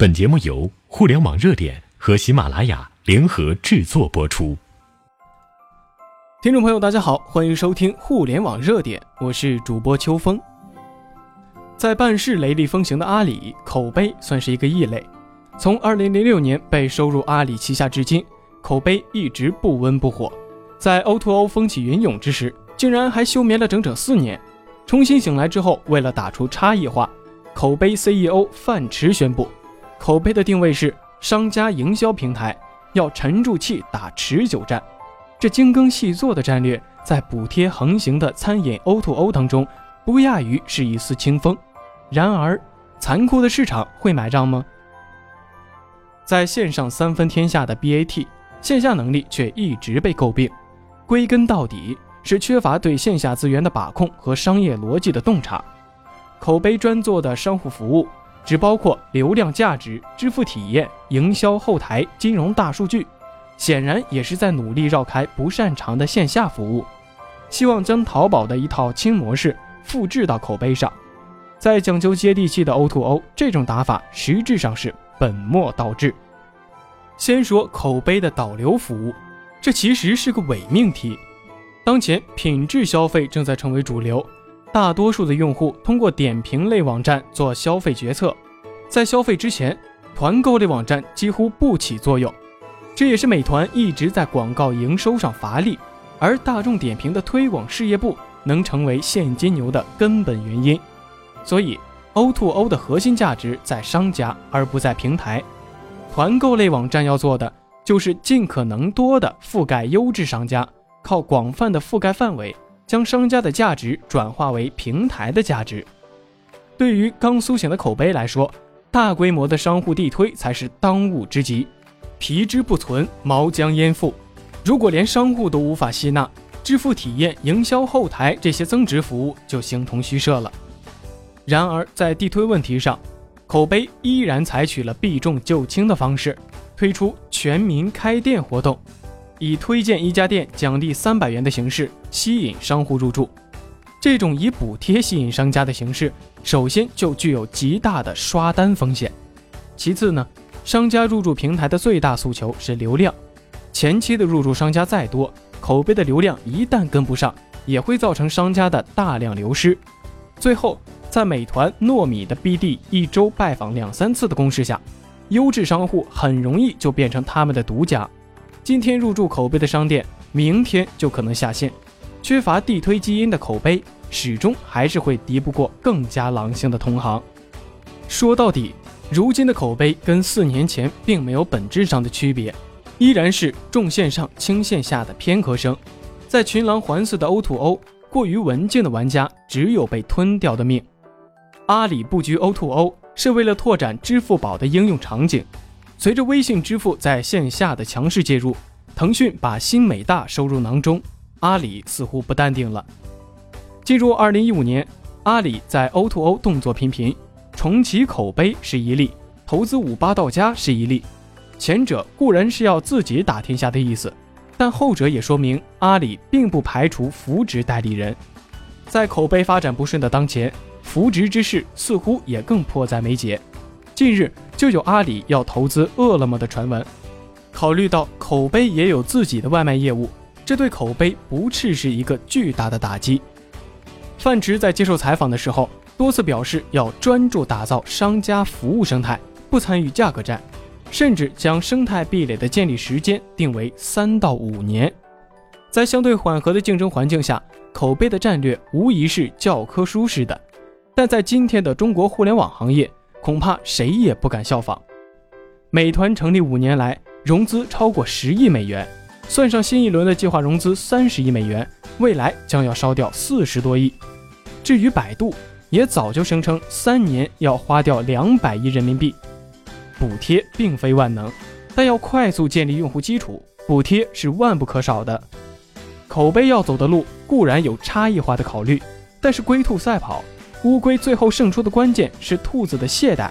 本节目由互联网热点和喜马拉雅联合制作播出。听众朋友，大家好，欢迎收听互联网热点，我是主播秋风。在办事雷厉风行的阿里，口碑算是一个异类。从2006年被收入阿里旗下至今，口碑一直不温不火。在 O2O 风起云涌之时，竟然还休眠了整整四年。重新醒来之后，为了打出差异化，口碑 CEO 范驰宣布。口碑的定位是商家营销平台，要沉住气打持久战。这精耕细作的战略，在补贴横行的餐饮 O2O 当中，不亚于是一丝清风。然而，残酷的市场会买账吗？在线上三分天下的 BAT，线下能力却一直被诟病。归根到底，是缺乏对线下资源的把控和商业逻辑的洞察。口碑专做的商户服务。只包括流量价值、支付体验、营销后台、金融大数据，显然也是在努力绕开不擅长的线下服务，希望将淘宝的一套轻模式复制到口碑上。在讲究接地气的 O2O，这种打法实质上是本末倒置。先说口碑的导流服务，这其实是个伪命题。当前品质消费正在成为主流。大多数的用户通过点评类网站做消费决策，在消费之前，团购类网站几乎不起作用。这也是美团一直在广告营收上乏力，而大众点评的推广事业部能成为现金流的根本原因。所以，O2O 的核心价值在商家，而不在平台。团购类网站要做的就是尽可能多的覆盖优质商家，靠广泛的覆盖范围。将商家的价值转化为平台的价值。对于刚苏醒的口碑来说，大规模的商户地推才是当务之急。皮之不存，毛将焉附？如果连商户都无法吸纳，支付体验、营销后台这些增值服务就形同虚设了。然而，在地推问题上，口碑依然采取了避重就轻的方式，推出全民开店活动。以推荐一家店奖励三百元的形式吸引商户入驻，这种以补贴吸引商家的形式，首先就具有极大的刷单风险。其次呢，商家入驻平台的最大诉求是流量，前期的入驻商家再多，口碑的流量一旦跟不上，也会造成商家的大量流失。最后，在美团、糯米的 BD 一周拜访两三次的攻势下，优质商户很容易就变成他们的独家。今天入驻口碑的商店，明天就可能下线。缺乏地推基因的口碑，始终还是会敌不过更加狼性的同行。说到底，如今的口碑跟四年前并没有本质上的区别，依然是重线上轻线下的偏科生。在群狼环伺的 O2O，过于文静的玩家只有被吞掉的命。阿里布局 O2O 是为了拓展支付宝的应用场景。随着微信支付在线下的强势介入，腾讯把新美大收入囊中，阿里似乎不淡定了。进入二零一五年，阿里在 O2O 动作频频，重启口碑是一例，投资五八到家是一例。前者固然是要自己打天下的意思，但后者也说明阿里并不排除扶植代理人。在口碑发展不顺的当前，扶植之事似乎也更迫在眉睫。近日就有阿里要投资饿了么的传闻，考虑到口碑也有自己的外卖业务，这对口碑不啻是一个巨大的打击。范驰在接受采访的时候多次表示要专注打造商家服务生态，不参与价格战，甚至将生态壁垒的建立时间定为三到五年。在相对缓和的竞争环境下，口碑的战略无疑是教科书式的，但在今天的中国互联网行业。恐怕谁也不敢效仿。美团成立五年来融资超过十亿美元，算上新一轮的计划融资三十亿美元，未来将要烧掉四十多亿。至于百度，也早就声称三年要花掉两百亿人民币。补贴并非万能，但要快速建立用户基础，补贴是万不可少的。口碑要走的路固然有差异化的考虑，但是龟兔赛跑。乌龟最后胜出的关键是兔子的懈怠，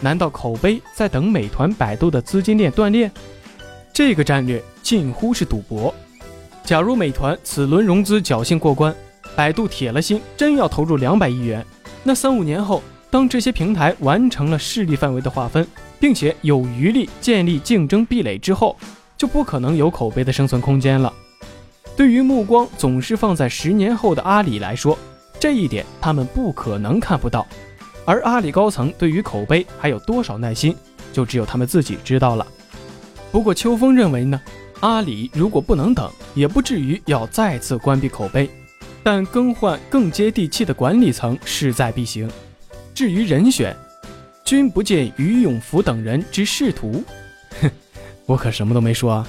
难道口碑在等美团、百度的资金链断裂？这个战略近乎是赌博。假如美团此轮融资侥幸过关，百度铁了心真要投入两百亿元，那三五年后当这些平台完成了势力范围的划分，并且有余力建立竞争壁垒之后，就不可能有口碑的生存空间了。对于目光总是放在十年后的阿里来说，这一点他们不可能看不到。而阿里高层对于口碑还有多少耐心，就只有他们自己知道了。不过秋风认为呢，阿里如果不能等，也不至于要再次关闭口碑，但更换更接地气的管理层势在必行。至于人选，君不见于永福等人之仕途，哼，我可什么都没说啊。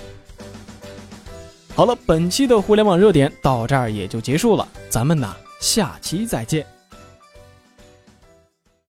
好了，本期的互联网热点到这儿也就结束了，咱们呢下期再见。